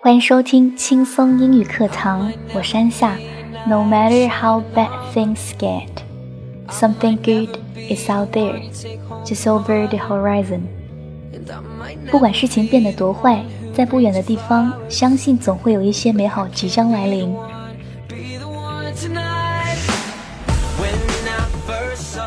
欢迎收听轻松英语课堂，我山下。No matter how bad things get, something good is out there, just over the horizon. 不管事情变得多坏，在不远的地方，相信总会有一些美好即将来临。Tonight, when first